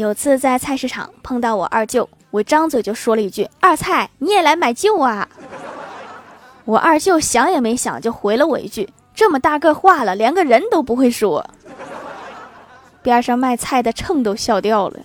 有次在菜市场碰到我二舅我张嘴就说了一句二菜你也来买舅啊！我二舅想也没想就回了我一句这么大个话了连个人都不会说边上卖菜的秤都笑掉了。